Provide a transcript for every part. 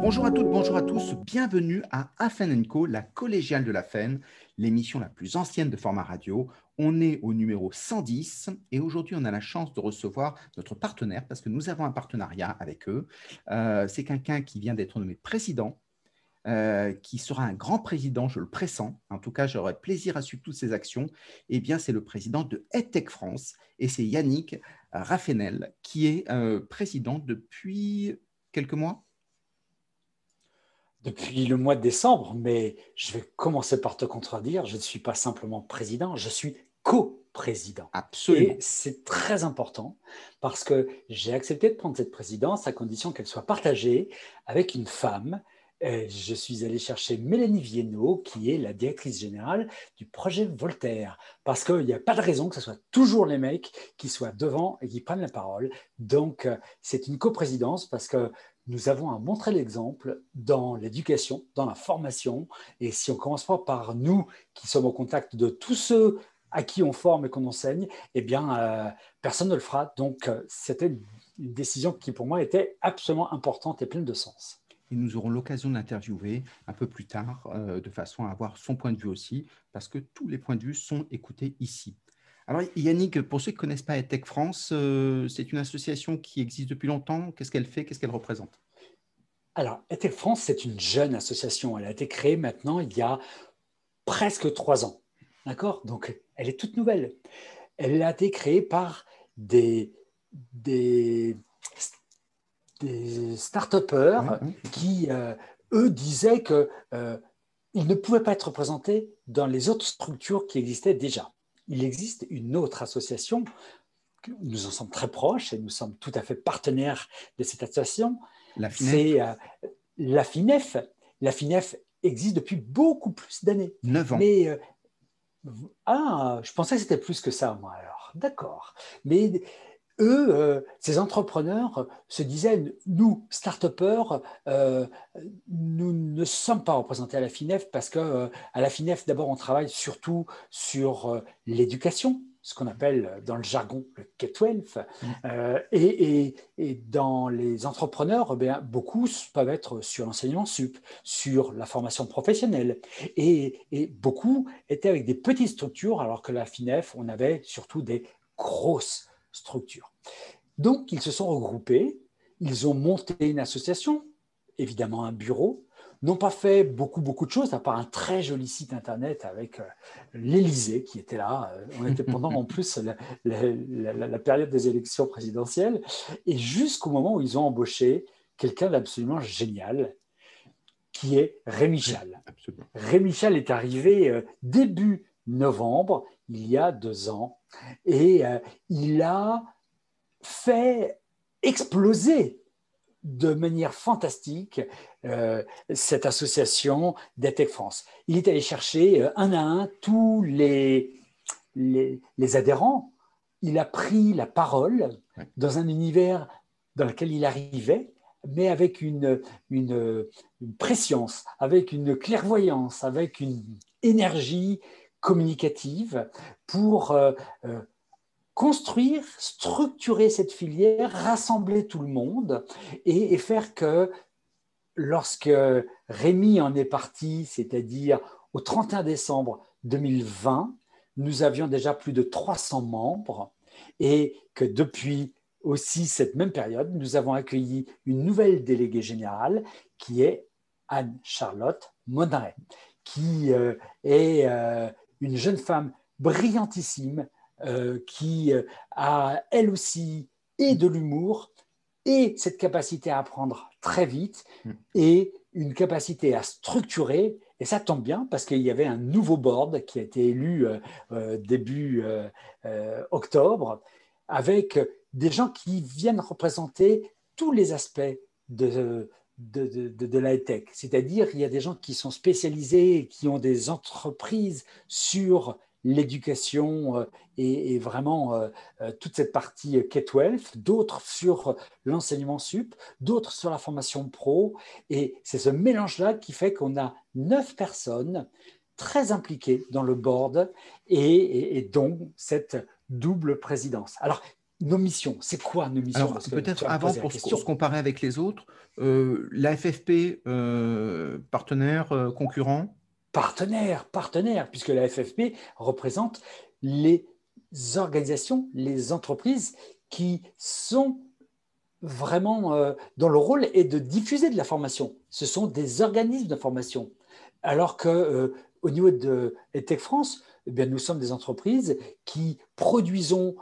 Bonjour à toutes, bonjour à tous, bienvenue à Afen Co, la collégiale de la FEN, l'émission la plus ancienne de format radio. On est au numéro 110 et aujourd'hui on a la chance de recevoir notre partenaire parce que nous avons un partenariat avec eux. Euh, c'est quelqu'un qui vient d'être nommé président euh, qui sera un grand président, je le pressens. En tout cas, j'aurai plaisir à suivre toutes ses actions. Eh bien, c'est le président de EdTech France et c'est Yannick Raffenel qui est euh, président depuis quelques mois. Depuis le mois de décembre, mais je vais commencer par te contredire. Je ne suis pas simplement président, je suis co-président. Absolument. Et c'est très important parce que j'ai accepté de prendre cette présidence à condition qu'elle soit partagée avec une femme euh, je suis allé chercher Mélanie Viennot, qui est la directrice générale du projet Voltaire, parce qu'il n'y a pas de raison que ce soit toujours les mecs qui soient devant et qui prennent la parole. Donc, euh, c'est une coprésidence parce que nous avons à montrer l'exemple dans l'éducation, dans la formation. Et si on commence pas par nous, qui sommes au contact de tous ceux à qui on forme et qu'on enseigne, eh bien, euh, personne ne le fera. Donc, c'était une décision qui, pour moi, était absolument importante et pleine de sens et nous aurons l'occasion d'interviewer un peu plus tard, euh, de façon à avoir son point de vue aussi, parce que tous les points de vue sont écoutés ici. Alors Yannick, pour ceux qui ne connaissent pas EdTech France, euh, c'est une association qui existe depuis longtemps. Qu'est-ce qu'elle fait? Qu'est-ce qu'elle représente? Alors, EdTech France, c'est une jeune association. Elle a été créée maintenant il y a presque trois ans. D'accord? Donc, elle est toute nouvelle. Elle a été créée par des, des des start-upers qui, euh, eux, disaient qu'ils euh, ne pouvaient pas être représentés dans les autres structures qui existaient déjà. Il existe une autre association, nous en sommes très proches et nous sommes tout à fait partenaires de cette association. La C'est euh, la FINEF. La FINEF existe depuis beaucoup plus d'années. Neuf ans. Mais, ah, je pensais que c'était plus que ça, moi, alors. D'accord. Mais eux, euh, ces entrepreneurs se disaient, nous, start-upers, euh, nous ne sommes pas représentés à la FINEF parce qu'à euh, la FINEF, d'abord, on travaille surtout sur l'éducation, ce qu'on appelle dans le jargon le K-12. Mmh. Et, dans les entrepreneurs, eh beaucoup peuvent être sur l'enseignement sup, sur la formation professionnelle. Et, et beaucoup étaient avec des petites structures, alors que la FINEF, on avait surtout des grosses structure. Donc, ils se sont regroupés, ils ont monté une association, évidemment un bureau, n'ont pas fait beaucoup, beaucoup de choses, à part un très joli site internet avec euh, l'Élysée qui était là. Euh, on était pendant en plus la, période des élections présidentielles, et jusqu'au moment où ils ont embauché quelqu'un d'absolument génial, qui est Rémi Chal. Rémi Chal est arrivé euh, début novembre, il y a deux ans, et euh, il a fait exploser de manière fantastique euh, cette association d'EdTech France. Il est allé chercher euh, un à un tous les, les, adhérents. Il a pris la parole dans un univers dans lequel il arrivait, mais avec une, une, une préscience, avec une clairvoyance, avec une énergie communicative pour euh, euh, construire, structurer cette filière, rassembler tout le monde et, faire que lorsque Rémi en est parti, c'est-à-dire au 31 décembre 2020, nous avions déjà plus de 300 membres et que depuis aussi cette même période, nous avons accueilli une nouvelle déléguée générale qui est Anne-Charlotte Monnet, qui euh, est une jeune femme brillantissime euh, qui euh, a elle aussi et de l'humour et cette capacité à apprendre très vite mm. et une capacité à structurer. Et ça tombe bien parce qu'il y avait un nouveau board qui a été élu euh, début octobre avec des gens qui viennent représenter tous les aspects de, de, de, la tech. C'est-à-dire, il y a des gens qui sont spécialisés, qui ont des entreprises sur l'éducation euh, et, vraiment euh, euh, toute cette partie K-12, d'autres sur l'enseignement sup, d'autres sur la formation pro. Et c'est ce mélange-là qui fait qu'on a neuf personnes très impliquées dans le board et, et, et donc cette double présidence. Alors, nos missions. C'est quoi nos missions Peut-être avant, pour se comparer avec les autres, euh, la FFP, euh, partenaire, euh, concurrent? Partenaire, partenaire, puisque la FFP représente les organisations, les entreprises qui sont vraiment dont le rôle est de diffuser de la formation. Ce sont des organismes de formation. Alors que au niveau de EdTech France, eh bien, nous sommes des entreprises qui produisons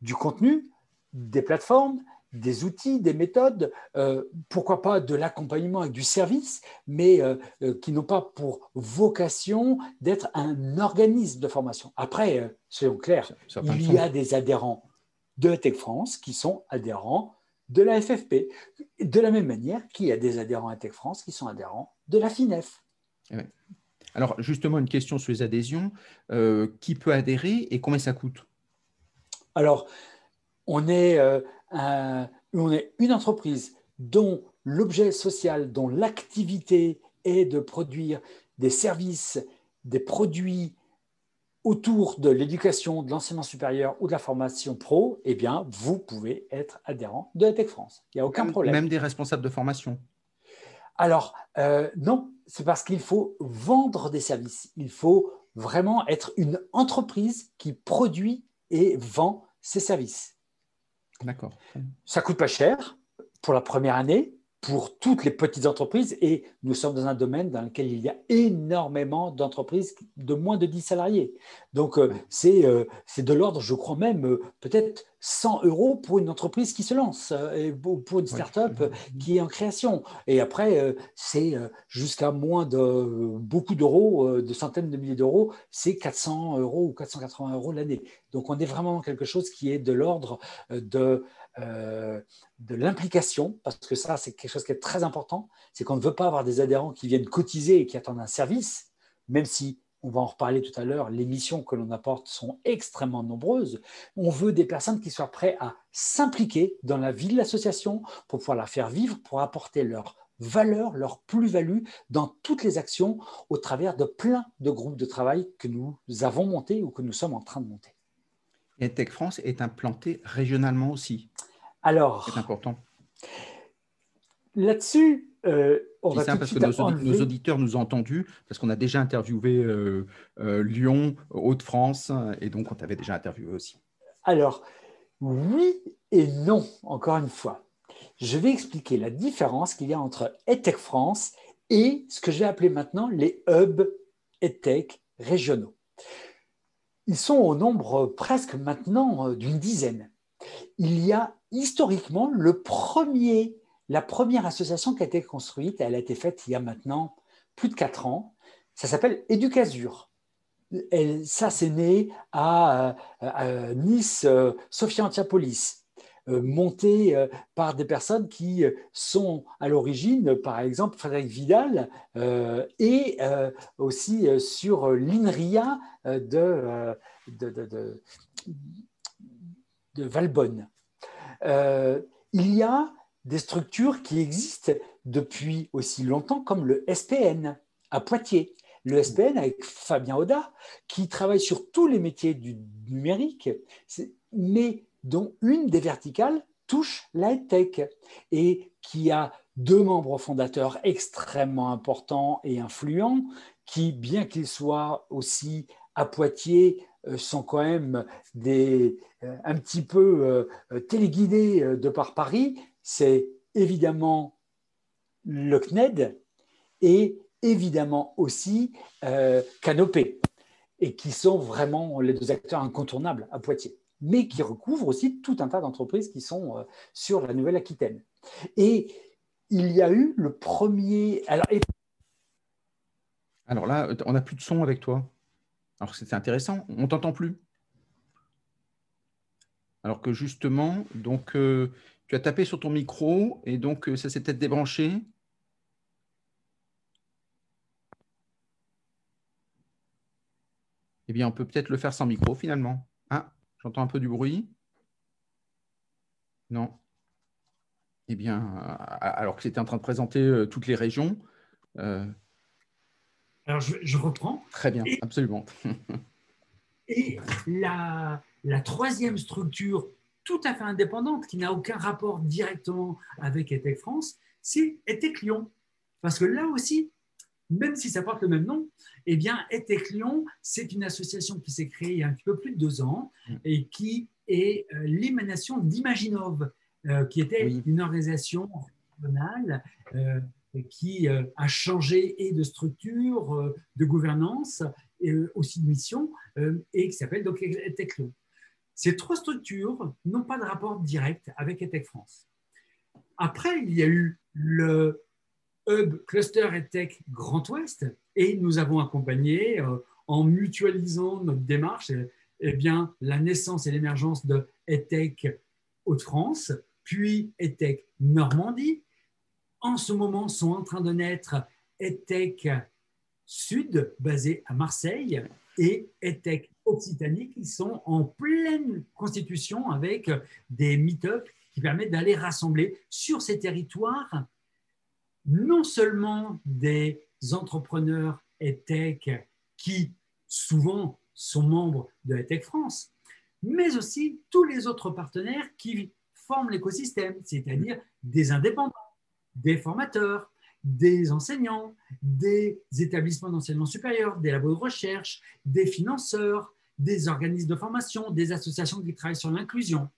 du contenu, des plateformes, des outils, des méthodes, euh, pourquoi pas de l'accompagnement avec du service, mais euh, euh, qui n'ont pas pour vocation d'être un organisme de formation. Après, soyons clairs, il y a des adhérents de la Tech France qui sont adhérents de la FFP, de la même manière qu'il y a des adhérents à Tech France qui sont adhérents de la FINEF. Eh Alors justement, une question sur les adhésions. qui peut adhérer et combien ça coûte? Alors, on est, euh, on est une entreprise dont l'objet social, dont l'activité est de produire des services, des produits autour de l'éducation, de l'enseignement supérieur ou de la formation pro, eh bien, vous pouvez être adhérent de la Tech France. Il n'y a aucun problème. Même des responsables de formation Alors, euh, non, c'est parce qu'il faut vendre des services. Il faut vraiment être une entreprise qui produit et vend ses services. D'accord. Ça coûte pas cher pour la première année, pour toutes les petites entreprises, et nous sommes dans un domaine dans lequel il y a énormément d'entreprises de moins de 10 salariés. Donc, euh, euh, c'est de l'ordre, je crois même, euh, peut-être 100 euros pour une entreprise qui se lance, et pour une start-up qui est en création. Et après, c'est jusqu'à moins de beaucoup d'euros, de centaines de milliers d'euros, c'est 400 euros ou 480 euros l'année. Donc, on est vraiment dans quelque chose qui est de l'ordre de euh, de l'implication, parce que ça, c'est quelque chose qui est très important, c'est qu'on ne veut pas avoir des adhérents qui viennent cotiser et qui attendent un service, même si, on va en reparler tout à l'heure, les missions que l'on apporte sont extrêmement nombreuses. On veut des personnes qui soient prêtes à s'impliquer dans la vie de l'association pour pouvoir la faire vivre, pour apporter leur valeur, leur plus-value dans toutes les actions au travers de plein de groupes de travail que nous avons montés ou que nous sommes en train de monter. Et Tech France est implanté régionalement aussi. Alors, c'est important. Là-dessus, euh, on va ça parce que nos, auditeurs nous ont entendus, parce qu'on a déjà interviewé euh, euh, Lyon, Hauts-de-France, et donc on t'avait déjà interviewé aussi. Alors, oui et non, encore une fois. Je vais expliquer la différence qu'il y a entre EdTech France et ce que je vais appeler maintenant les hubs EdTech régionaux. Ils sont au nombre presque maintenant euh, d'une dizaine. Il y a historiquement la première association qui a été construite, elle a été faite il y a maintenant plus de quatre ans. Ça s'appelle Educasur. ça, c'est né à, Nice, euh, Sophia Antiapolis, euh, monté par des personnes qui sont à l'origine, par exemple Frédéric Vidal, et aussi sur l'INRIA de, Valbonne. Euh, il y a des structures qui existent depuis aussi longtemps, comme le SPN à Poitiers. Le SPN avec Fabien Oda, qui travaille sur tous les métiers du numérique, mais dont une des verticales touche la tech et qui a deux membres fondateurs extrêmement importants et influents qui, bien qu'ils soient aussi à Poitiers, sont quand même des, euh, un petit peu euh, téléguidés de par Paris. C'est évidemment le CNED et évidemment aussi Canopé, et qui sont vraiment les deux acteurs incontournables à Poitiers, mais qui recouvrent aussi tout un tas d'entreprises qui sont sur la Nouvelle-Aquitaine. Et il y a eu le premier. Alors là, on n'a plus de son avec toi. Alors c'est intéressant, on t'entend plus. Alors que justement, donc euh, tu as tapé sur ton micro et donc euh, ça s'est peut-être débranché. Eh bien, on peut peut-être le faire sans micro finalement. Ah, j'entends un peu du bruit. Non. Eh bien, alors que c'était en train de présenter euh, toutes les régions. Alors, je, reprends. Très bien, absolument. et la, la, troisième structure tout à fait indépendante, qui n'a aucun rapport directement avec ETEC France, c'est ETEC Lyon. Parce que là aussi, même si ça porte le même nom, eh bien, ETEC Lyon, c'est une association qui s'est créée il y a un petit peu plus de deux ans mm. et qui est euh, l'émanation d'Imaginov, euh, qui était une organisation régionale euh, qui a changé et de structure, de gouvernance, et aussi de mission, et qui s'appelle donc ETEC Lyon. Ces trois structures n'ont pas de rapport direct avec ETEC France. Après, il y a eu le Hub Cluster EdTech Grand Ouest et nous avons accompagné euh, en mutualisant notre démarche eh bien, la naissance et l'émergence de EdTech Hauts-de-France, puis EdTech Normandie. En ce moment, sont en train de naître EdTech Sud, basé à Marseille, et EdTech Occitanie, qui sont en pleine constitution avec des meet-ups qui permettent d'aller rassembler sur ces territoires non seulement des entrepreneurs EdTech qui souvent sont membres de EdTech France, mais aussi tous les autres partenaires qui forment l'écosystème, c'est-à-dire des indépendants, des formateurs, des enseignants, des établissements d'enseignement supérieur, des labos de recherche, des financeurs, des organismes de formation, des associations qui travaillent sur l'inclusion.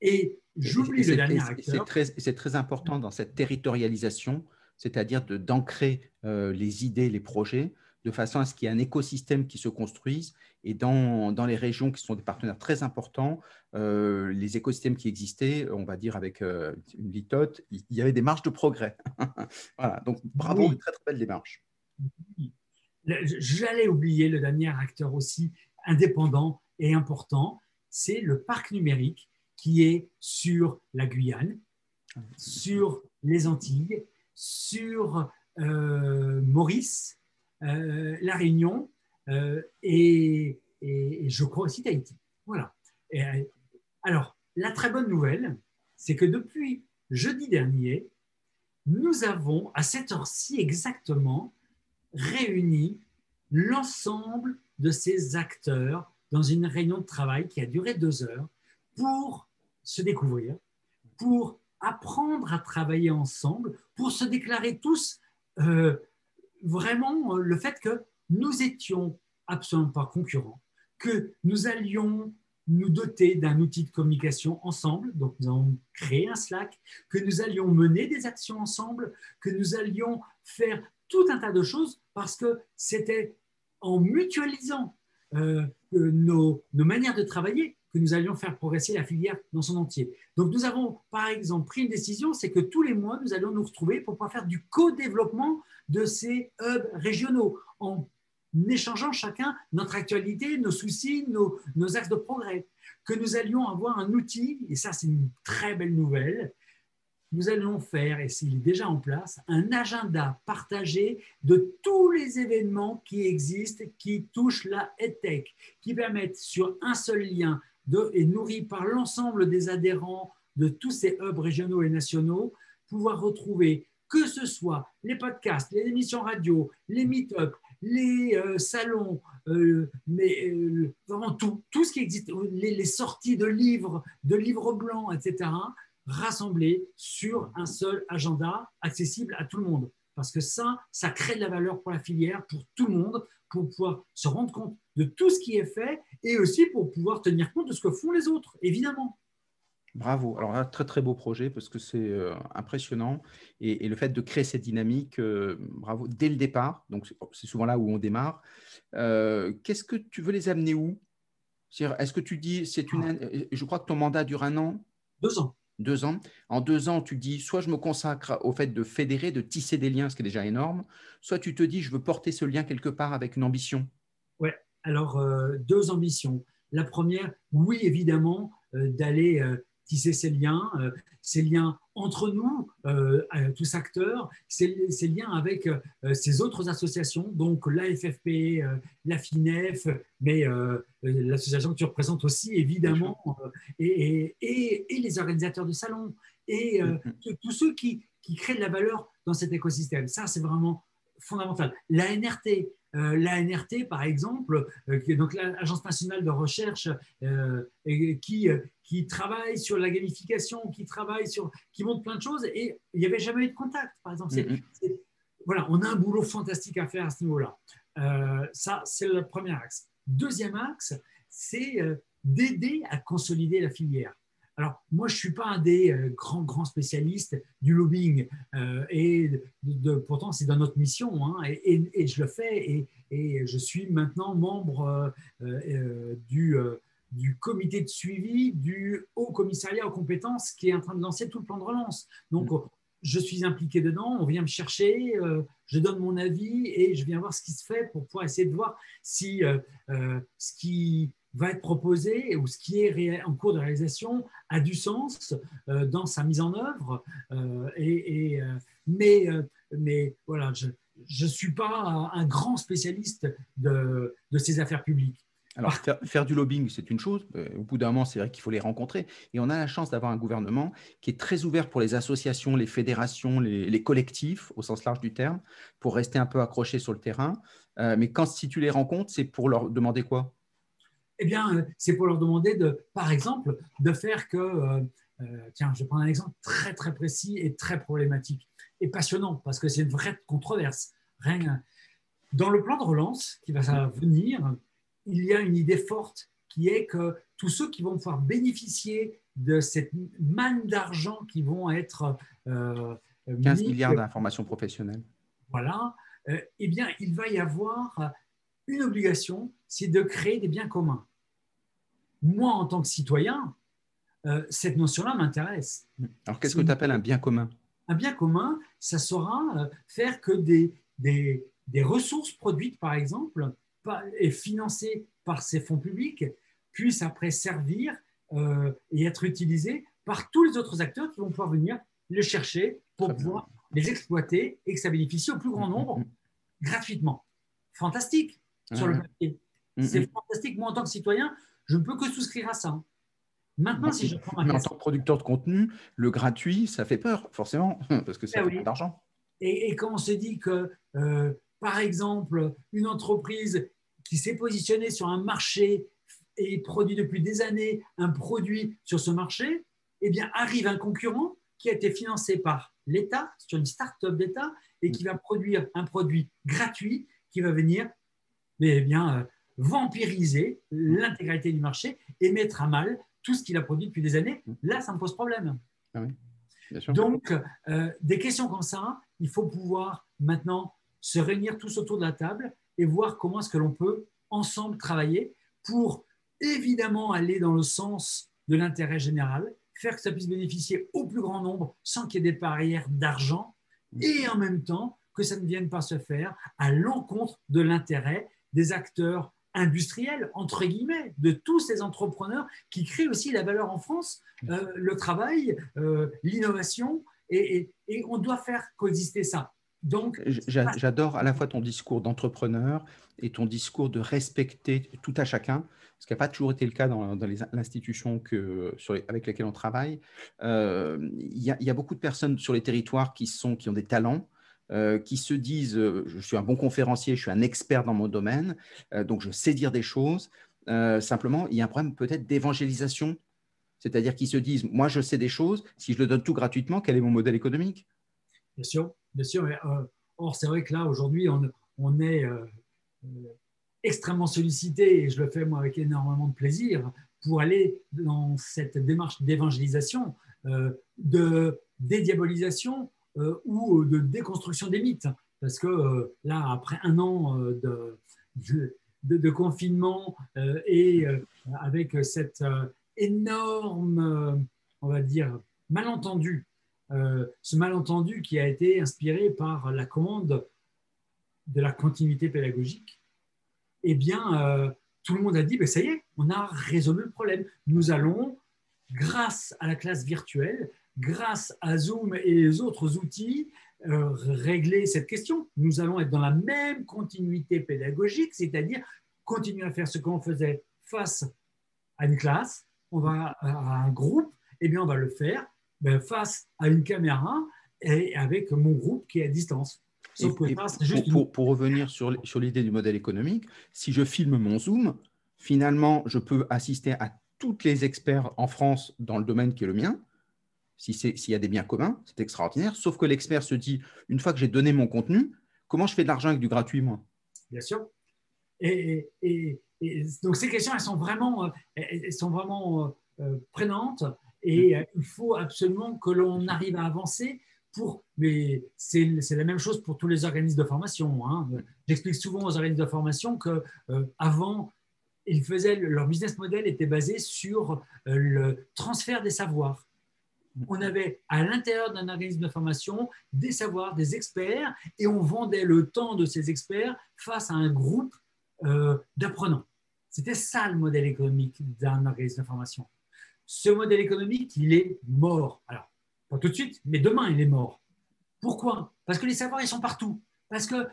Et j'oublie le dernier acteur. C'est très, important dans cette territorialisation, c'est-à-dire d'ancrer euh, les idées, les projets, de façon à ce qu'il y ait un écosystème qui se construise. Et dans, dans les régions qui sont des partenaires très importants, euh, les écosystèmes qui existaient, on va dire avec euh, une litote, il y avait des marges de progrès. voilà, donc bravo, une très très belle démarche. J'allais oublier le dernier acteur aussi indépendant et important, c'est le parc numérique qui est sur la Guyane, sur les Antilles, sur euh, Maurice, La Réunion euh, et, je crois aussi Tahiti. Voilà. alors, la très bonne nouvelle, c'est que depuis jeudi dernier, nous avons à cette heure-ci exactement réuni l'ensemble de ces acteurs dans une réunion de travail qui a duré deux heures pour se découvrir, pour apprendre à travailler ensemble, pour se déclarer tous euh, vraiment le fait que nous étions absolument pas concurrents, que nous allions nous doter d'un outil de communication ensemble, donc nous allons créer un Slack, que nous allions mener des actions ensemble, que nous allions faire tout un tas de choses parce que c'était en mutualisant euh, nos manières de travailler que nous allions faire progresser la filière dans son entier. Donc nous avons par exemple pris une décision, c'est que tous les mois, nous allons nous retrouver pour pouvoir faire du co-développement de ces hubs régionaux en échangeant chacun notre actualité, nos soucis, nos, axes de progrès. Que nous allions avoir un outil, et ça c'est une très belle nouvelle, nous allons faire, et c'est déjà en place, un agenda partagé de tous les événements qui existent, qui touchent la EdTech, qui permettent sur un seul lien et nourri par l'ensemble des adhérents de tous ces hubs régionaux et nationaux, pouvoir retrouver que ce soit les podcasts, les émissions radio, les meet-ups, les euh, salons, euh, mais euh, vraiment tout, tout ce qui existe, les, les, sorties de livres, de livres blancs, etc., rassemblés sur un seul agenda accessible à tout le monde. Parce que ça, ça crée de la valeur pour la filière, pour tout le monde, pour pouvoir se rendre compte de tout ce qui est fait et aussi pour pouvoir tenir compte de ce que font les autres, évidemment. Bravo. Alors, un très très beau projet parce que c'est euh, impressionnant. Et, le fait de créer cette dynamique, euh, bravo, dès le départ. Donc, c'est souvent là où on démarre. Euh, qu'est-ce que tu veux les amener où? Est-ce que tu dis, c'est une. Ah. Je crois que ton mandat dure un an? Deux ans. Deux ans. En deux ans, tu dis, soit je me consacre au fait de fédérer, de tisser des liens, ce qui est déjà énorme, soit tu te dis, je veux porter ce lien quelque part avec une ambition. Alors, euh, deux ambitions. La première, oui, évidemment, euh, d'aller euh, tisser ces liens, ces liens entre nous, tous acteurs, ces, liens avec ces autres associations, donc l'AFFP, la FINEF, mais l'association que tu représentes aussi, évidemment, et, les organisateurs de salons, et mm-hmm. tous ceux qui, qui créent de la valeur dans cet écosystème. Ça, c'est vraiment fondamental. La NRT, l'ANRT, par exemple, est donc l'Agence nationale de recherche, qui, qui travaille sur la gamification, qui travaille sur, qui montre plein de choses, et il n'y avait jamais eu de contact, par exemple. Voilà, on a un boulot fantastique à faire à ce niveau-là. ça, c'est le premier axe. Deuxième axe, c'est d'aider à consolider la filière. Alors, moi, je ne suis pas un des euh, grands, grands spécialistes du lobbying, euh, et de, pourtant, c'est dans notre mission, hein, et, je le fais, et, je suis maintenant membre euh, du, du, comité de suivi du Haut Commissariat aux compétences qui est en train de lancer tout le plan de relance. Donc, mm. je suis impliqué dedans, on vient me chercher, je donne mon avis, et je viens voir ce qui se fait pour pouvoir essayer de voir si ce qui va être proposé ou ce qui est en cours de réalisation a du sens euh, dans sa mise en œuvre. Euh, et, euh, mais, mais voilà, je ne suis pas un grand spécialiste de, de ces affaires publiques. Alors, faire, du lobbying, c'est une chose. au bout d'un moment, c'est vrai qu'il faut les rencontrer. Et on a la chance d'avoir un gouvernement qui est très ouvert pour les associations, les fédérations, les, les collectifs, au sens large du terme, pour rester un peu accrochés sur le terrain. mais quand si tu les rencontres, c'est pour leur demander quoi? Eh bien, euh, c'est pour leur demander, de, par exemple, de faire que, euh, euh, tiens, je vais prendre un exemple très, très précis et très problématique et passionnant, parce que c'est une vraie controverse. Rien, dans le plan de relance qui va venir, il y a une idée forte qui est que tous ceux qui vont pouvoir bénéficier de cette manne d'argent qui vont être... 15 milliards d'informations professionnelles. Voilà. eh bien, il va y avoir une obligation, c'est de créer des biens communs. Moi, en tant que citoyen, euh, cette notion-là m'intéresse. Alors, qu'est-ce que tu appelles un bien commun? Un bien commun, ça sera euh, faire que des, des, des, ressources produites, par exemple, et financées par ces fonds publics, puissent après servir euh, et être utilisées par tous les autres acteurs qui vont pouvoir venir les chercher pour pouvoir les exploiter et que ça bénéficie au plus grand nombre gratuitement. Fantastique sur le papier. C'est fantastique. Moi, en tant que citoyen, je ne peux que souscrire à ça. Maintenant, si je prends ma En tant que producteur de contenu, le gratuit, ça fait peur, forcément, parce que ça eh coûte d'argent. Et, quand on se dit que, euh, par exemple, une entreprise qui s'est positionnée sur un marché et produit depuis des années un produit sur ce marché, eh bien, arrive un concurrent qui a été financé par l'État, sur une start-up d'État, et qui va produire un produit gratuit qui va venir mais eh bien, euh, vampiriser l'intégralité du marché et mettre à mal tout ce qu'il a produit depuis des années. Là, ça me pose problème. Ah Donc, euh, des questions comme ça, il faut pouvoir maintenant se réunir tous autour de la table et voir comment est-ce que l'on peut ensemble travailler pour évidemment aller dans le sens de l'intérêt général, faire que ça puisse bénéficier au plus grand nombre sans qu'il y ait des barrières d'argent et en même temps que ça ne vienne pas se faire à l'encontre de l'intérêt des acteurs industriels, entre guillemets, de tous ces entrepreneurs qui créent aussi la valeur en France, euh, le travail, euh, l'innovation, et, on doit faire coexister ça. Donc, J'adore à la fois ton discours d'entrepreneur et ton discours de respecter tout à chacun, ce qui n'a pas toujours été le cas dans, l'institution avec laquelle on travaille. Euh, il y, a beaucoup de personnes sur les territoires qui, sont, qui ont des talents, euh, qui se disent euh, je suis un bon conférencier, je suis un expert dans mon domaine, euh, donc je sais dire des choses. simplement, il y a un problème peut-être d'évangélisation, c'est-à-dire qu'ils se disent moi je sais des choses, si je le donne tout gratuitement, quel est mon modèle économique? Bien sûr, bien sûr. or, c'est vrai que là, aujourd'hui, on, on, est extrêmment sollicité, et je le fais moi avec énormément de plaisir, pour aller dans cette démarche d'évangélisation, de dédiabolisation ou de déconstruction des mythes. Parce que euh, là, après un an euh, de, confinement et avec cet énorme, on va dire, malentendu, ce malentendu qui a été inspiré par la commande de la continuité pédagogique, eh bien, tout le monde a dit, ben, ça y est, on a résolu le problème. Nous allons, grâce à la classe virtuelle, grâce à Zoom et les autres outils, euh, régler cette question. Nous allons être dans la même continuité pédagogique, c'est-à-dire continuer à faire ce qu'on faisait face à une classe, on va à un groupe, et eh bien on va le faire ben, face à une caméra et avec mon groupe qui est à distance. pour, revenir sur, sur l'idée du modèle économique, si je filme mon Zoom, finalement, je peux assister à tous les experts en France dans le domaine qui est le mien. S'il y a des biens communs, c'est extraordinaire. Sauf que l'expert se dit, une fois que j'ai donné mon contenu, comment je fais de l'argent avec du gratuit, moi? Bien sûr. Et, donc ces questions, elles sont vraiment, elles sont vraiment euh, prenantes et mm. il faut absolument que l'on arrive à avancer pour, mais c'est la même chose pour tous les organismes de formation. Hein. J'explique souvent aux organismes de formation que euh, avant, ils faisaient, leur business model était basé sur euh, le transfert des savoirs. On avait à l'intérieur d'un organisme de formation des savoirs, des experts, et on vendait le temps de ces experts face à un groupe euh, d'apprenants. C'était ça le modèle économique d'un organisme de formation. Ce modèle économique, il est mort. Alors, pas tout de suite, mais demain, il est mort. Pourquoi? Parce que les savoirs, ils sont partout. Parce que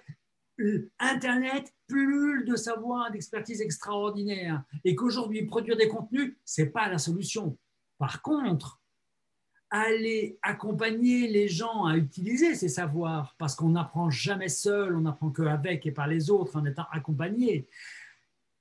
euh, Internet pullule de savoir, d'expertise extraordinaire. Et qu'aujourd'hui, produire des contenus, ce n'est pas la solution. Par contre, aller accompagner les gens à utiliser ces savoirs, parce qu'on n'apprend jamais seul, on n'apprend qu'avec et par les autres en étant accompagné.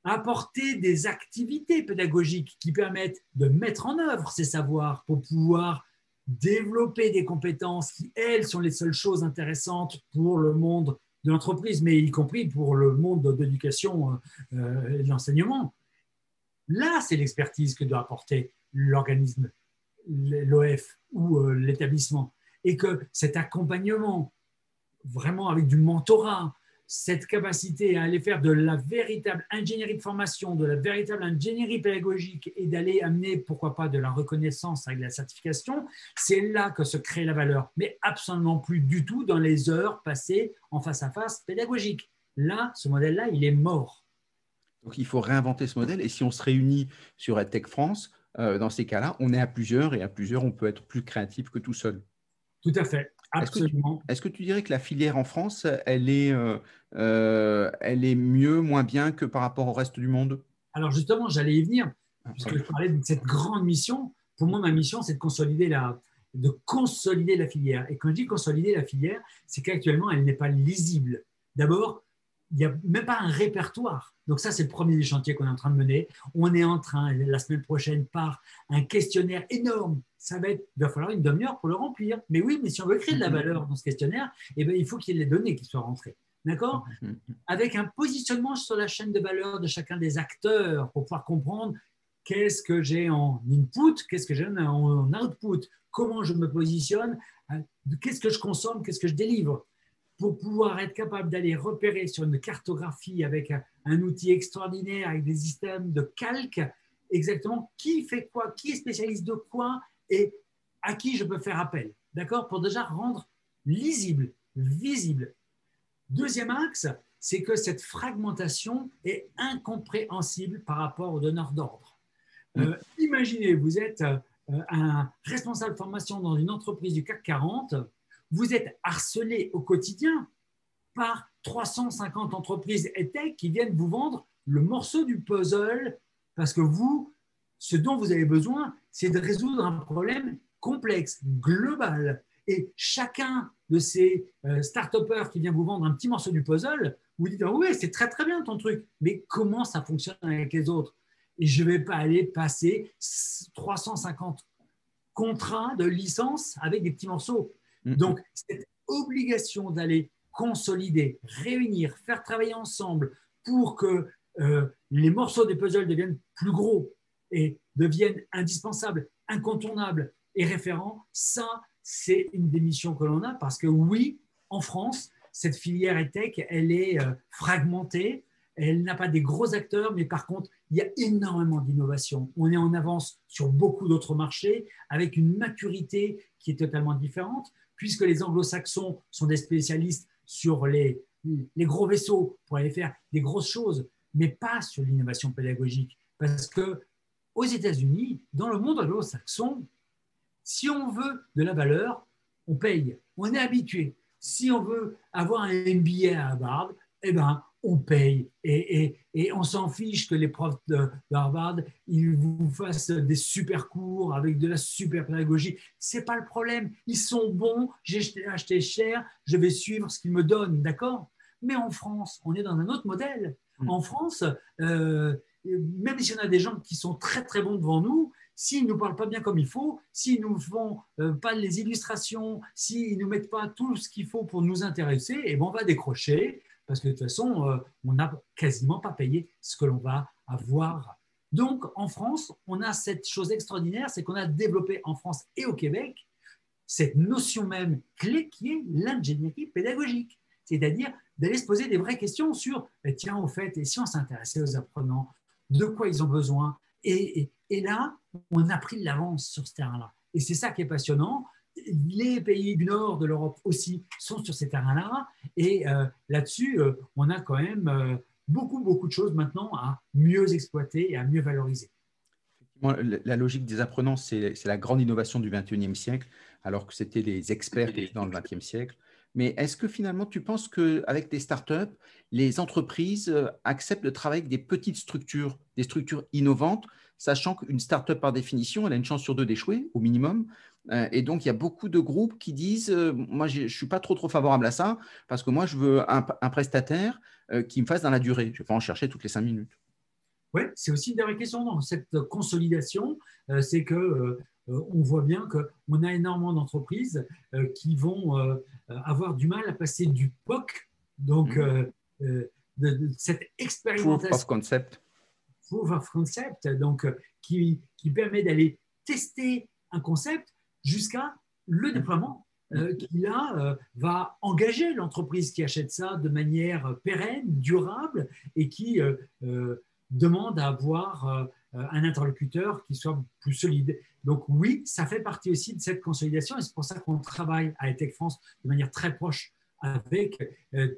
Apporter des activités pédagogiques qui permettent de mettre en œuvre ces savoirs pour pouvoir développer des compétences qui, elles, sont les seules choses intéressantes pour le monde de l'entreprise, mais y compris pour le monde de l'éducation euh, et de l'enseignement. Là, c'est l'expertise que doit apporter l'organisme, l'OF ou euh, l'établissement. Et que cet accompagnement, vraiment avec du mentorat, cette capacité à aller faire de la véritable ingénierie de formation, de la véritable ingénierie pédagogique et d'aller amener, pourquoi pas, de la reconnaissance avec la certification, c'est là que se crée la valeur, mais absolument plus du tout dans les heures passées en face à face pédagogique. Là, ce modèle-là, il est mort. Donc il faut réinventer ce modèle et si on se réunit sur EdTech France, euh, dans ces cas-là, on est à plusieurs et à plusieurs, on peut être plus créatif que tout seul. Tout à fait. Est-ce que, tu dirais que la filière en France, elle est, euh, euh, elle est mieux, moins bien que par rapport au reste du monde? Alors justement, j'allais y venir, ah, puisque je parlais de cette grande mission. Pour moi, ma mission, c'est de consolider la, de consolider la filière. Et quand je dis consolider la filière, c'est qu'actuellement, elle n'est pas lisible. D'abord, il n'y a même pas un répertoire. Donc ça, c'est le premier des chantiers qu'on est en train de mener. On est en train, la semaine prochaine, par un questionnaire énorme ça va être, il va falloir une demi-heure pour le remplir. Mais oui, mais si on veut créer de la mhm. valeur dans ce questionnaire, eh bien, il faut qu'il y ait les données qui soient rentrées. D'accord? Mhm. Avec un positionnement sur la chaîne de valeur de chacun des acteurs pour pouvoir comprendre qu'est-ce que j'ai en input, qu'est-ce que j'ai en output, comment je me positionne, hein, qu'est-ce que je consomme, qu'est-ce que je délivre, pour pouvoir être capable d'aller repérer sur une cartographie avec un, un outil extraordinaire, avec des systèmes de calque, exactement qui fait quoi, qui est spécialiste de quoi, et à qui je peux faire appel, d'accord Pour déjà rendre lisible, visible. Deuxième axe, c'est que cette fragmentation est incompréhensible par rapport aux donneurs d'ordre. Euh, imaginez, vous êtes euh, un responsable de formation dans une entreprise du CAC 40, vous êtes harcelé au quotidien par 350 entreprises tech qui viennent vous vendre le morceau du puzzle parce que vous, ce dont vous avez besoin, c'est de résoudre un problème complexe, global. Et chacun de ces euh, start-upers qui vient vous vendre un petit morceau du puzzle, vous dites ah Oui, c'est très très bien ton truc, mais comment ça fonctionne avec les autres? Et je ne vais pas aller passer 350 contrats de licence avec des petits morceaux. Donc, cette obligation d'aller consolider, réunir, faire travailler ensemble pour que euh, les morceaux des puzzles deviennent plus gros et deviennent indispensables, incontournables et référents, ça, c'est une des missions que l'on a parce que oui, en France, cette filière EdTech, elle est euh, fragmentée, elle n'a pas des gros acteurs, mais par contre, il y a énormément d'innovation. On est en avance sur beaucoup d'autres marchés avec une maturité qui est totalement différente, puisque les anglo-saxons sont des spécialistes sur les, les gros vaisseaux pour aller faire des grosses choses, mais pas sur l'innovation pédagogique. Parce que aux États-Unis, dans le monde anglo-saxon, si on veut de la valeur, on paye. On est habitué. Si on veut avoir un MBA à Harvard, eh ben, on paye et, on s'en fiche que les profs de, Harvard ils vous fassent des super cours avec de la super pédagogie. C'est pas le problème. Ils sont bons. J'ai acheté cher. Je vais suivre ce qu'ils me donnent, d'accord? Mais en France, on est dans un autre modèle. Mm. En France, euh, même si on a des gens qui sont très très bons devant nous, s'ils ne nous parlent pas bien comme il faut, s'ils ne nous font euh, pas les illustrations, s'ils ne nous mettent pas tout ce qu'il faut pour nous intéresser, et eh ben, on va décrocher parce que de toute façon, euh, on n'a quasiment pas payé ce que l'on va avoir. Donc, en France, on a cette chose extraordinaire, c'est qu'on a développé en France et au Québec cette notion même clé qui est l'ingénierie pédagogique, c'est-à-dire d'aller se poser des vraies questions sur, eh, tiens, au fait, et si on s'intéressait aux apprenants, de quoi ils ont besoin? Et, et là, on a pris de l'avance sur ce terrain-là. Et c'est ça qui est passionnant les pays du nord de l'Europe aussi sont sur ces terrains-là. Et euh, là-dessus, euh, on a quand même euh, beaucoup, beaucoup de choses maintenant à mieux exploiter et à mieux valoriser. La logique des apprenants, c'est la grande innovation du 21e siècle, alors que c'était les experts dans le 20e siècle. Mais est-ce que finalement, tu penses qu'avec des startups, les entreprises acceptent de travailler avec des petites structures, des structures innovantes, sachant qu'une startup, par définition, elle a une chance sur deux d'échouer, au minimum. Euh, et donc, il y a beaucoup de groupes qui disent euh, Moi, je ne suis pas trop, trop favorable à ça, parce que moi, je veux un, prestataire euh, qui me fasse dans la durée. Je ne vais pas en chercher toutes les cinq minutes. Oui, c'est aussi une vraie question dans cette consolidation. c'est que on voit bien qu'on a énormément d'entreprises qui vont avoir du mal à passer du POC, donc mmh. de, cette expérimentation. Proof of concept. Proof of concept, donc qui, qui permet d'aller tester un concept jusqu'à le déploiement euh, qui là euh, va engager l'entreprise qui achète ça de manière pérenne, durable et qui euh, demande à avoir un interlocuteur qui soit plus solide. Donc oui, ça fait partie aussi de cette consolidation et c'est pour ça qu'on travaille à ETEC France de manière très proche avec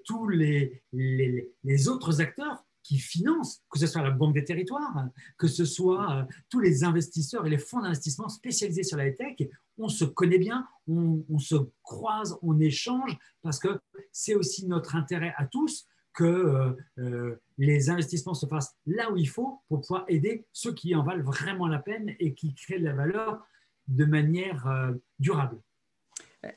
tous les, les autres acteurs qui financent, que ce soit la Banque des territoires, que ce soit euh, tous les investisseurs et les fonds d'investissement spécialisés sur la tech, on se connaît bien, on, se croise, on échange, parce que c'est aussi notre intérêt à tous que euh, euh, les investissements se fassent là où il faut pour pouvoir aider ceux qui en valent vraiment la peine et qui créent de la valeur de manière durable.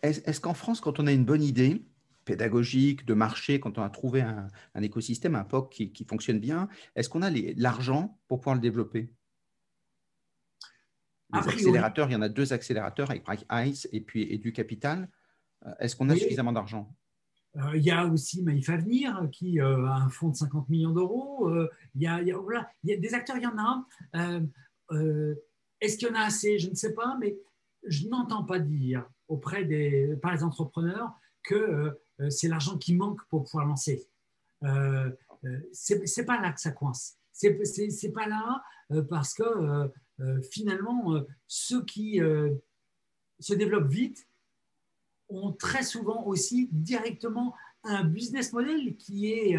Est-ce qu'en France, quand on a une bonne idée, pédagogique, de marché, quand on a trouvé un, écosystème, un POC qui, fonctionne bien, est-ce qu'on a l'argent pour pouvoir le développer? Les accélérateurs, il y en a deux accélérateurs avec ICE et puis et du capital. Euh, est-ce qu'on a suffisamment d'argent? Euh, il y a aussi Maïf Avenir qui euh, a un fonds de 50 millions d'euros. il, y a, voilà, il y a des acteurs, il y en a. Est-ce qu'il y en a assez? Je ne sais pas, mais je n'entends pas dire auprès des, par les entrepreneurs que c'est l'argent qui manque pour pouvoir lancer. Euh, euh c'est pas là que ça coince. C'est pas là euh, parce que finalement, ceux qui se développent vite ont très souvent aussi directement un business model qui est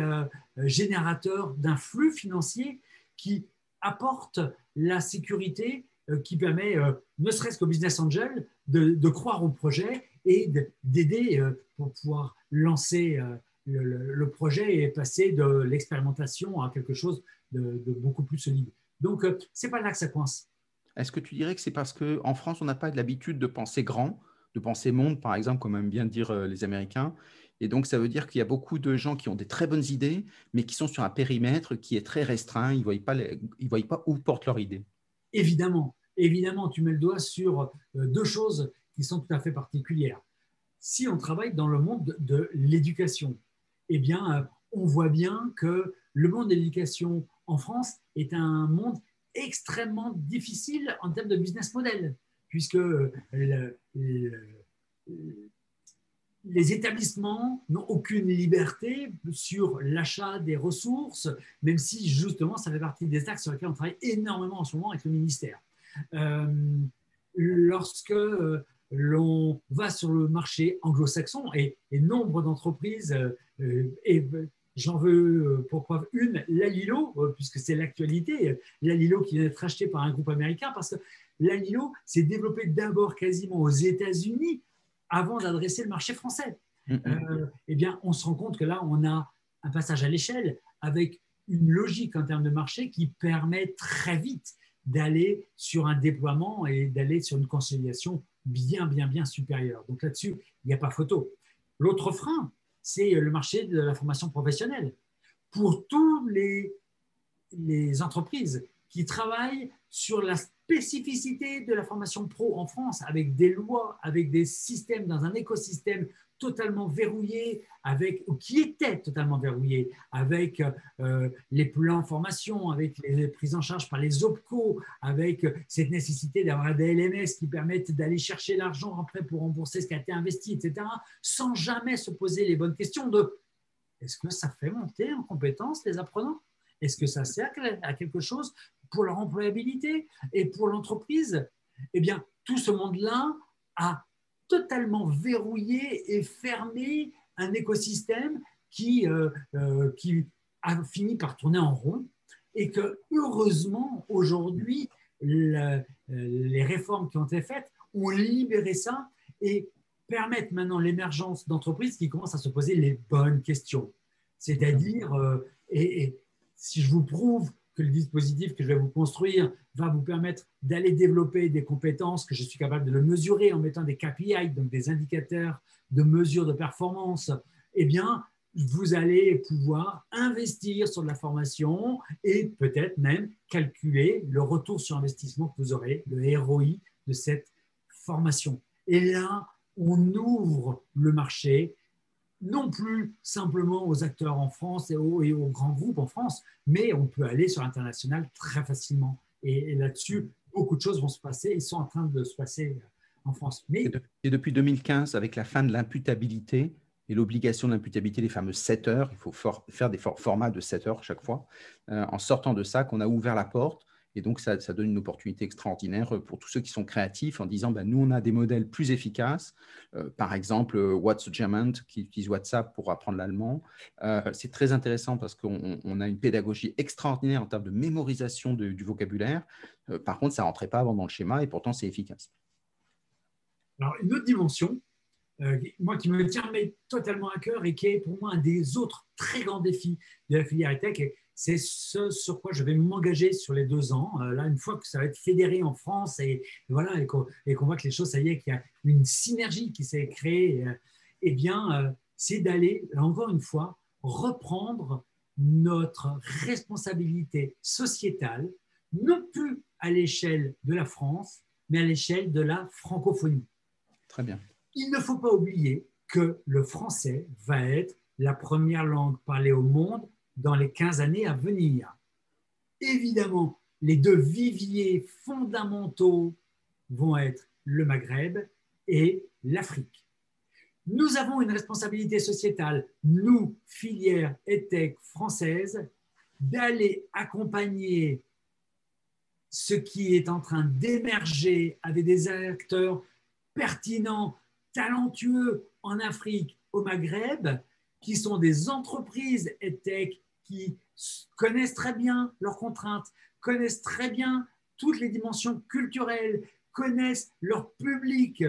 générateur d'un flux financier qui apporte la sécurité qui permet, ne serait-ce qu'au business angel, de, croire au projet et d'aider pour pouvoir lancer euh, le, projet et passer de l'expérimentation à quelque chose de, beaucoup plus solide. Donc, euh, ce n'est pas là que ça coince. Est-ce que tu dirais que c'est parce qu'en France, on n'a pas l'habitude de penser grand, de penser monde, par exemple, comme aiment bien dire euh, les Américains? Et donc, ça veut dire qu'il y a beaucoup de gens qui ont des très bonnes idées, mais qui sont sur un périmètre qui est très restreint. Ils ne voient, pas voient pas où portent leur idée. Évidemment, évidemment, tu mets le doigt sur deux choses qui sont tout à fait particulières si on travaille dans le monde de l'éducation, eh bien, euh, on voit bien que le monde de l'éducation en France est un monde extrêmement difficile en termes de business model, puisque euh, les établissements n'ont aucune liberté sur l'achat des ressources, même si justement ça fait partie des axes sur lesquels on travaille énormément en ce moment avec le ministère. Euh, lorsque l'on va sur le marché anglo-saxon et, nombre d'entreprises, euh, et j'en veux euh, pour preuve une, Lalilo, euh, puisque c'est l'actualité, Lalilo qui vient d'être acheté par un groupe américain, parce que Lalilo s'est développé d'abord quasiment aux États-Unis avant d'adresser le marché français. Mm-hmm. eh bien, on se rend compte que là, on a un passage à l'échelle avec une logique en termes de marché qui permet très vite d'aller sur un déploiement et d'aller sur une consolidation bien, bien, bien supérieure. Donc là-dessus, il n'y a pas photo. L'autre frein, c'est le marché de la formation professionnelle. Pour tous les, les entreprises qui travaillent sur la spécificité de la formation pro en France, avec des lois, avec des systèmes, dans un écosystème totalement verrouillé, avec, ou qui était totalement verrouillé, avec euh, les plans formation, avec les prises en charge par les OPCO, avec cette nécessité d'avoir des LMS qui permettent d'aller chercher l'argent après pour rembourser ce qui a été investi, etc., sans jamais se poser les bonnes questions de est-ce que ça fait monter en compétences les apprenants? Est-ce que ça sert à quelque chose pour leur employabilité et pour l'entreprise? Eh bien, tout ce monde-là a totalement verrouillé et fermé un écosystème qui, euh, euh, qui a fini par tourner en rond et que heureusement aujourd'hui euh, les réformes qui ont été faites ont libéré ça et permettent maintenant l'émergence d'entreprises qui commencent à se poser les bonnes questions. C'est-à-dire, et, si je vous prouve que le dispositif que je vais vous construire va vous permettre d'aller développer des compétences, que je suis capable de le mesurer en mettant des KPI, donc des indicateurs de mesure de performance, eh bien, vous allez pouvoir investir sur de la formation et peut-être même calculer le retour sur investissement que vous aurez, le ROI de cette formation. Et là, on ouvre le marché non plus simplement aux acteurs en France et aux, grands groupes en France, mais on peut aller sur l'international très facilement. Et, là-dessus, beaucoup de choses vont se passer et sont en train de se passer en France. Mais... Et, depuis 2015, avec la fin de l'imputabilité et l'obligation d'imputabilité des fameux 7 heures, il faut faire des formats de 7 heures chaque fois, euh, en sortant de ça, qu'on a ouvert la porte et donc, ça, donne une opportunité extraordinaire pour tous ceux qui sont créatifs en disant, ben, nous, on a des modèles plus efficaces. Euh, par exemple, What's German, qui utilise WhatsApp pour apprendre l'allemand. Euh, c'est très intéressant parce qu'on a une pédagogie extraordinaire en termes de mémorisation du vocabulaire. Euh, par contre, ça ne rentrait pas avant dans le schéma et pourtant, c'est efficace. Alors, une autre dimension, moi qui me tient totalement à cœur et qui est pour moi un des autres très grands défis de la filière tech, c'est ce sur quoi je vais m'engager sur les deux ans. Euh, là, une fois que ça va être fédéré en France et, voilà, et qu'on voit que les choses, ça y est, qu'il y a une synergie qui s'est créée, euh, eh bien, euh, c'est d'aller, encore une fois, reprendre notre responsabilité sociétale, non plus à l'échelle de la France, mais à l'échelle de la francophonie. Très bien. Il ne faut pas oublier que le français va être la première langue parlée au monde dans les 15 années à venir. Évidemment, les deux viviers fondamentaux vont être le Maghreb et l'Afrique. Nous avons une responsabilité sociétale, nous, filière EdTech française, d'aller accompagner ce qui est en train d'émerger avec des acteurs pertinents, talentueux en Afrique, au Maghreb, qui sont des entreprises EdTech qui connaissent très bien leurs contraintes, connaissent très bien toutes les dimensions culturelles, connaissent leur public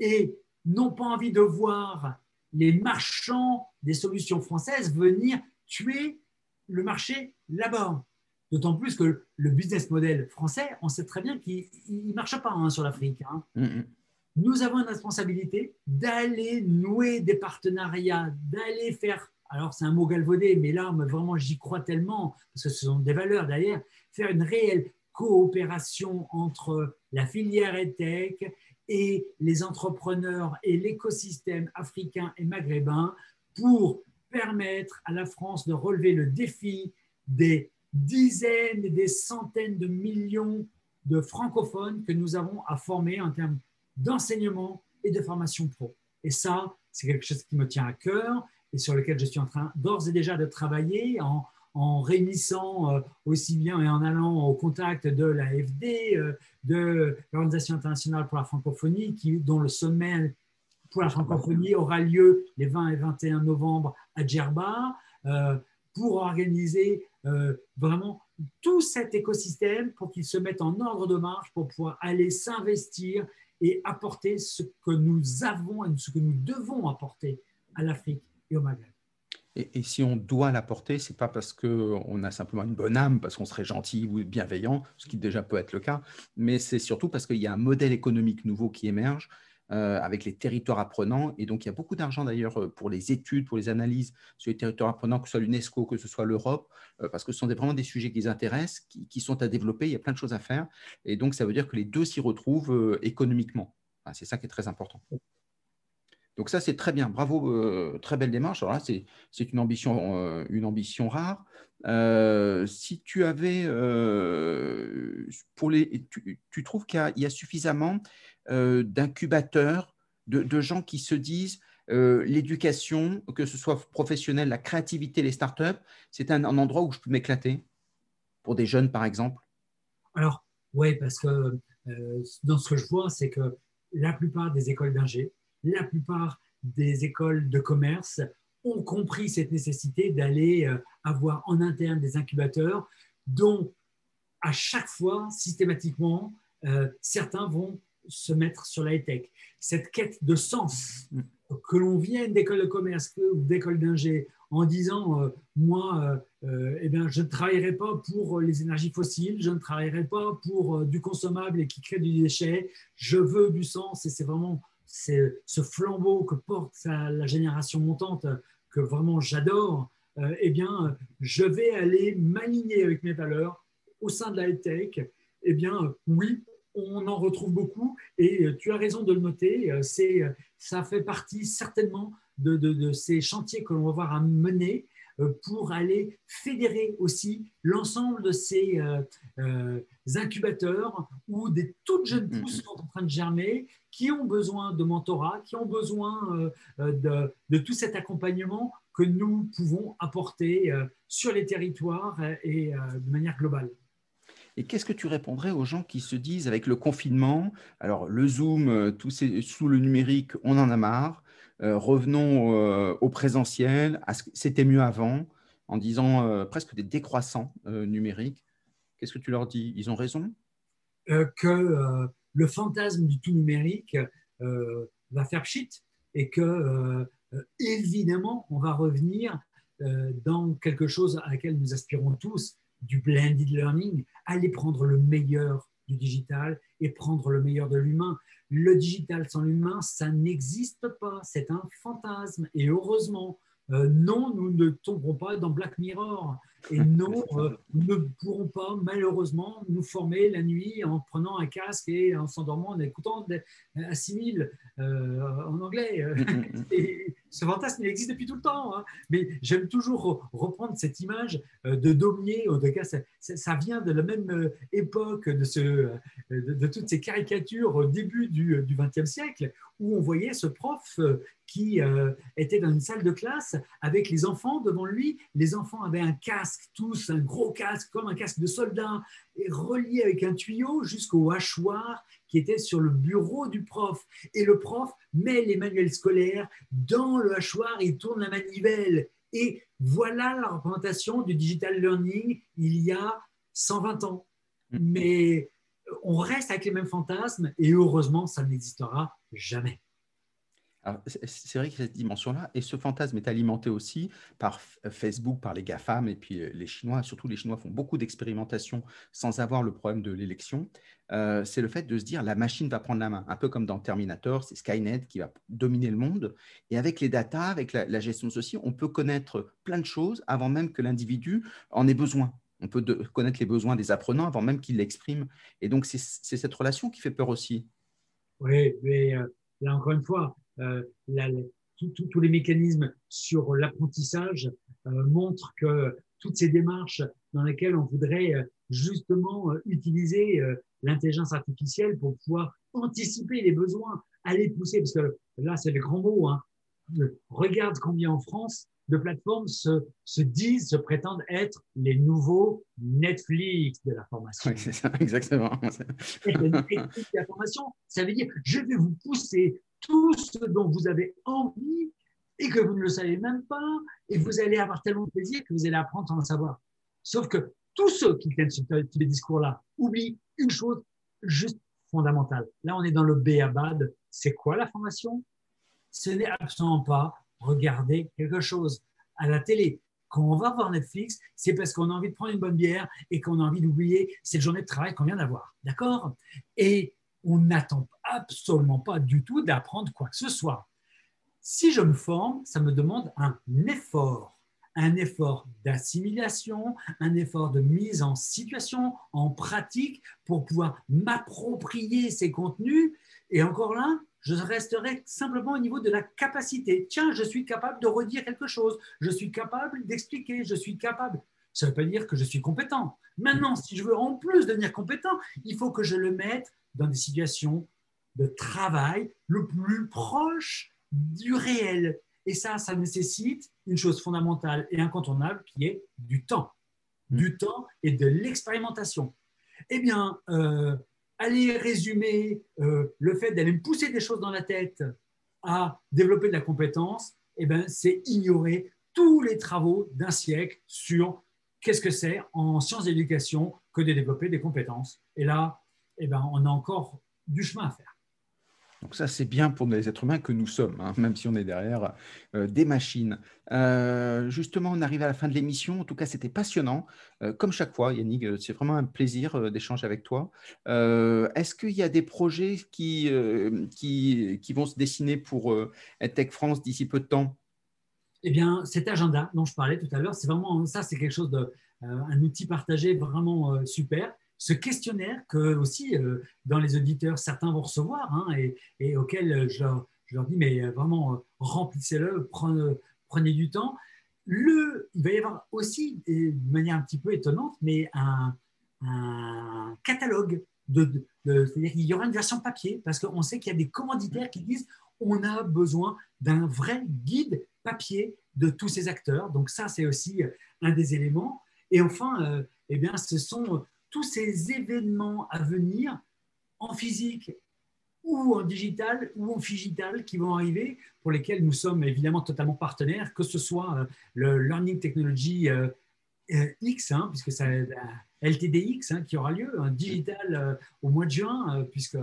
et n'ont pas envie de voir les marchands des solutions françaises venir tuer le marché là-bas. D'autant plus que le business model français, on sait très bien qu'il ne marche pas hein, sur l'Afrique. Hein. Mm, mm. Nous avons une responsabilité d'aller nouer des partenariats, d'aller faire alors c'est un mot galvaudé, mais là, vraiment, j'y crois tellement, parce que ce sont des valeurs derrière, faire une réelle coopération entre la filière EdTech et les entrepreneurs et l'écosystème africain et maghrébin pour permettre à la France de relever le défi des dizaines et des centaines de millions de francophones que nous avons à former en termes d'enseignement et de formation pro. Et ça, c'est quelque chose qui me tient à cœur et sur lequel je suis en train d'ores et déjà de travailler en, réunissant euh, aussi bien et en allant au contact de l'AFD, euh, de l'Organisation internationale pour la francophonie, dont le sommet pour la francophonie aura lieu les 20 et 21 novembre à Djerba, euh, pour organiser vraiment tout cet écosystème pour qu'il se mette en ordre de marche, pour pouvoir aller s'investir et apporter ce que nous avons et ce que nous devons apporter à l'Afrique et si on doit l'apporter, c'est pas parce qu'on a simplement une bonne âme, parce qu'on serait gentil ou bienveillant, ce qui déjà peut être le cas, mais c'est surtout parce qu'il y a un modèle économique nouveau qui émerge euh, avec les territoires apprenants. Et donc, il y a beaucoup d'argent d'ailleurs euh, pour les études, pour les analyses sur les territoires apprenants, que ce soit l'UNESCO, que ce soit l'Europe, euh, parce que ce sont vraiment des sujets qui les intéressent, qui, sont à développer. Il y a plein de choses à faire. Et donc, ça veut dire que les deux s'y retrouvent économiquement. c'est ça qui est très important. Donc ça, c'est très bien. Bravo, euh, très belle démarche. Alors c'est une ambition, euh, une ambition rare. Euh, si tu avais, pour les, tu, trouves qu'il y, a suffisamment d'incubateurs, de, gens qui se disent l'éducation, que ce soit professionnelle, la créativité, les startups, c'est un, endroit où je peux m'éclater? Pour des jeunes, par exemple Alors, oui, parce que dans ce que je vois, c'est que la plupart des écoles d'ingé, la plupart des écoles de commerce ont compris cette nécessité d'aller euh, avoir en interne des incubateurs dont à chaque fois, systématiquement, euh, certains vont se mettre sur la tech. Cette quête de sens, que l'on vienne d'école de commerce ou d'école d'ingé en disant euh, moi, eh bien, je ne travaillerai pas pour les énergies fossiles, je ne travaillerai pas pour du consommable et qui crée du déchet, je veux du sens et c'est vraiment ce flambeau que porte la génération montante, que vraiment j'adore, euh, eh bien, je vais aller m'aligner avec mes valeurs au sein de la tech. Eh bien, oui, on en retrouve beaucoup et tu as raison de le noter. C'est, ça fait partie certainement de, de ces chantiers que l'on va voir à mener euh, pour aller fédérer aussi l'ensemble de ces euh, euh, incubateurs où des toutes jeunes mm-hmm. pousses sont en train de germer, qui ont besoin de mentorat, qui ont besoin de, de tout cet accompagnement que nous pouvons apporter sur les territoires et de manière globale. Et qu'est-ce que tu répondrais aux gens qui se disent avec le confinement, alors le Zoom, tout sous le numérique, on en a marre, euh, revenons euh, au présentiel, c'était mieux avant, en disant euh, presque des décroissants numériques. Qu'est-ce que tu leur dis? Ils ont raison? Que le fantasme du tout numérique va faire pchit et que, évidemment, on va revenir dans quelque chose à laquelle nous aspirons tous, du blended learning, aller prendre le meilleur du digital et prendre le meilleur de l'humain. Le digital sans l'humain, ça n'existe pas, c'est un fantasme. Et heureusement, euh, non, nous ne tomberons pas dans Black Mirror. Et non, euh, nous ne pourrons pas, malheureusement, nous former la nuit en prenant un casque et en s'endormant en écoutant Assimile euh, en anglais. Mm. et ce fantasme, il existe depuis tout le temps. Hein. Mais j'aime toujours reprendre cette image de Daumier. En tout cas, ça, vient de la même époque de, ce, de, toutes ces caricatures au début du XXe siècle, où on voyait ce prof qui était dans une salle de classe avec les enfants devant lui. Les enfants avaient un casque tous, un gros casque, comme un casque de soldat, et relié avec un tuyau jusqu'au hachoir qui était sur le bureau du prof. Et le prof met les manuels scolaires dans le hachoir et tourne la manivelle. Et voilà la représentation du digital learning il y a 120 ans. Mm. Mais on reste avec les mêmes fantasmes et heureusement, ça n'existera jamais c'est vrai a cette dimension-là, et ce fantasme est alimenté aussi par euh, Facebook, par les GAFAM, et puis euh, les Chinois, surtout les Chinois font beaucoup d'expérimentations sans avoir le problème de l'élection. Euh, c'est le fait de se dire la machine va prendre la main, un peu comme dans Terminator, c'est Skynet qui va dominer le monde. Et avec les datas, avec la, gestion de ceci, on peut connaître plein de choses avant même que l'individu en ait besoin. On peut connaître les besoins des apprenants avant même qu'ils l'expriment. Et donc, c'est cette relation qui fait peur aussi. Oui, mais là, encore une fois, euh, tous les mécanismes sur l'apprentissage euh, montrent que toutes ces démarches dans lesquelles on voudrait euh, justement utiliser l'intelligence artificielle pour pouvoir anticiper les besoins, aller pousser, parce que là, c'est le grand mot. Hein. Regarde combien en France de plateformes se, se, disent, se prétendent être les nouveaux Netflix de la formation. Oui, c'est ça, exactement. Netflix de la formation, ça veut dire je vais vous pousser tout ce dont vous avez envie et que vous ne le savez même pas, et vous allez avoir tellement de plaisir que vous allez apprendre sans le savoir. Sauf que tous ceux qui tiennent ce les discours-là oublient une chose juste fondamentale. Là, on est dans le béabad. C'est quoi la formation? Ce n'est absolument pas regarder quelque chose. à la télé. Quand on va voir Netflix, c'est parce qu'on a envie de prendre une bonne bière et qu'on a envie d'oublier cette journée de travail qu'on vient d'avoir. D'accord? Et on n'attend absolument pas du tout d'apprendre quoi que ce soit. Si je me forme, ça me demande un effort, un effort d'assimilation, un effort de mise en situation, en pratique, pour pouvoir m'approprier ces contenus. Et encore là, je resterai simplement au niveau de la capacité. Tiens, je suis capable de redire quelque chose, je suis capable d'expliquer, je suis capable. Ça ne veut pas dire que je suis compétent. Maintenant, si je veux en plus devenir compétent, il faut que je le mette dans des situations de travail le plus proche du réel. Et ça, ça nécessite une chose fondamentale et incontournable qui est du temps. Du temps et de l'expérimentation. Eh bien, euh, aller résumer euh, le fait d'aller me pousser des choses dans la tête à développer de la compétence, eh ben, c'est ignorer tous les travaux d'un siècle sur qu'est-ce que c'est en sciences d'éducation que de développer des compétences. Et là, eh ben, on a encore du chemin à faire. Donc ça, c'est bien pour les êtres humains que nous sommes, hein, même si on est derrière euh, des machines. Euh, justement, on arrive à la fin de l'émission. En tout cas, c'était passionnant. Euh, comme chaque fois, Yannick, c'est vraiment un plaisir d'échanger avec toi. Est-ce qu'il y a des projets qui, qui, qui, vont se dessiner pour EdTech France d'ici peu de temps? Eh bien, cet agenda dont je parlais tout à l'heure, c'est vraiment ça, c'est quelque chose de, un outil partagé vraiment super ce questionnaire que aussi euh, dans les auditeurs, certains vont recevoir hein, et, et, auquel euh, je leur, dis, mais euh, vraiment, remplissez-le, prenez, du temps. Le, il va y avoir aussi, de manière un petit peu étonnante, mais un, catalogue. De, C'est-à-dire qu'il y aura une version papier parce qu'on sait qu'il y a des commanditaires qui disent on a besoin d'un vrai guide papier de tous ces acteurs. Donc ça, c'est aussi un des éléments. Et enfin, eh bien, ce sont tous ces événements à venir en physique ou en digital ou en digital qui vont arriver, pour lesquels nous sommes évidemment totalement partenaires, que ce soit euh, le Learning Technology euh, euh, X, hein, puisque c'est LTDX hein, qui aura lieu, digital au mois de juin, puisque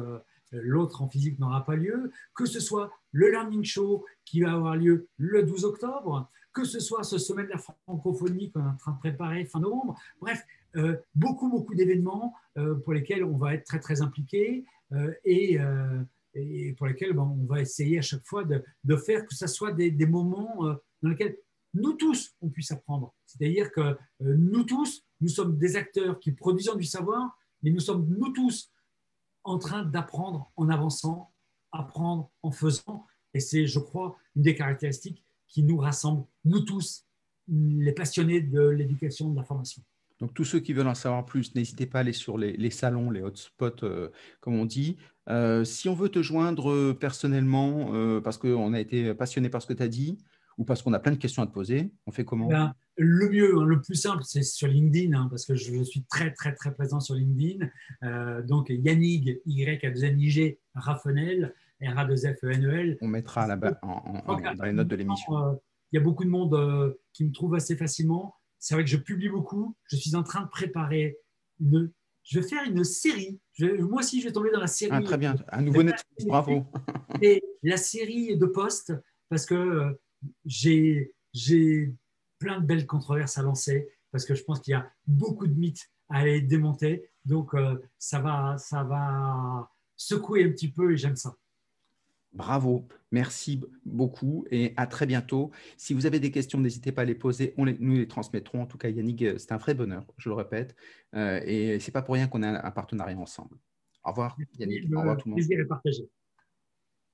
l'autre en physique n'aura pas lieu, que ce soit le Learning Show qui va avoir lieu le 12 octobre, que ce soit ce sommet de la francophonie qu'on est en train de préparer fin novembre. Bref, beaucoup, beaucoup d'événements euh, pour lesquels on va être très, très impliqué euh, et, pour lesquels ben, on va essayer à chaque fois de, faire que ce soit des, moments dans lesquels nous tous, on puisse apprendre. C'est-à-dire que nous tous, nous sommes des acteurs qui produisons du savoir, mais nous sommes nous tous en train d'apprendre en avançant, apprendre en faisant. Et c'est, je crois, une des caractéristiques qui nous rassemble, nous tous, les passionnés de l'éducation, de la formation. Donc, tous ceux qui veulent en savoir plus, n'hésitez pas à aller sur les, salons, les hotspots, euh, comme on dit. Euh, si on veut te joindre euh, personnellement, parce qu'on a été passionné par ce que tu as dit, ou parce qu'on a plein de questions à te poser, on fait comment? Ben, Le mieux, hein, le plus simple, c'est sur LinkedIn, hein, parce que je suis très, très, très présent sur LinkedIn. donc, Yannick, Y, A, 2 N, I, G, Raffenel, R, A, 2 F, E, N, E, L. On mettra là-bas dans les notes de l'émission. Il y a beaucoup de monde qui me trouve assez facilement c'est vrai que je publie beaucoup. Je suis en train de préparer une. Je vais faire une série. moi aussi, je vais tomber dans la série. Ah, très bien. Un nouveau Netflix. Bravo. Et la série de postes, parce que euh, j'ai plein de belles controverses à lancer, parce que je pense qu'il y a beaucoup de mythes à aller démonter. Donc, euh, ça, va, ça va secouer un petit peu et j'aime ça. Bravo, merci beaucoup et à très bientôt. Si vous avez des questions, n'hésitez pas à les poser, on nous les transmettrons. En tout cas, Yannick, euh, c'est un vrai bonheur, je le répète. Euh, et ce n'est pas pour rien qu'on a un partenariat ensemble. Au revoir, Yannick. Au revoir tout le monde.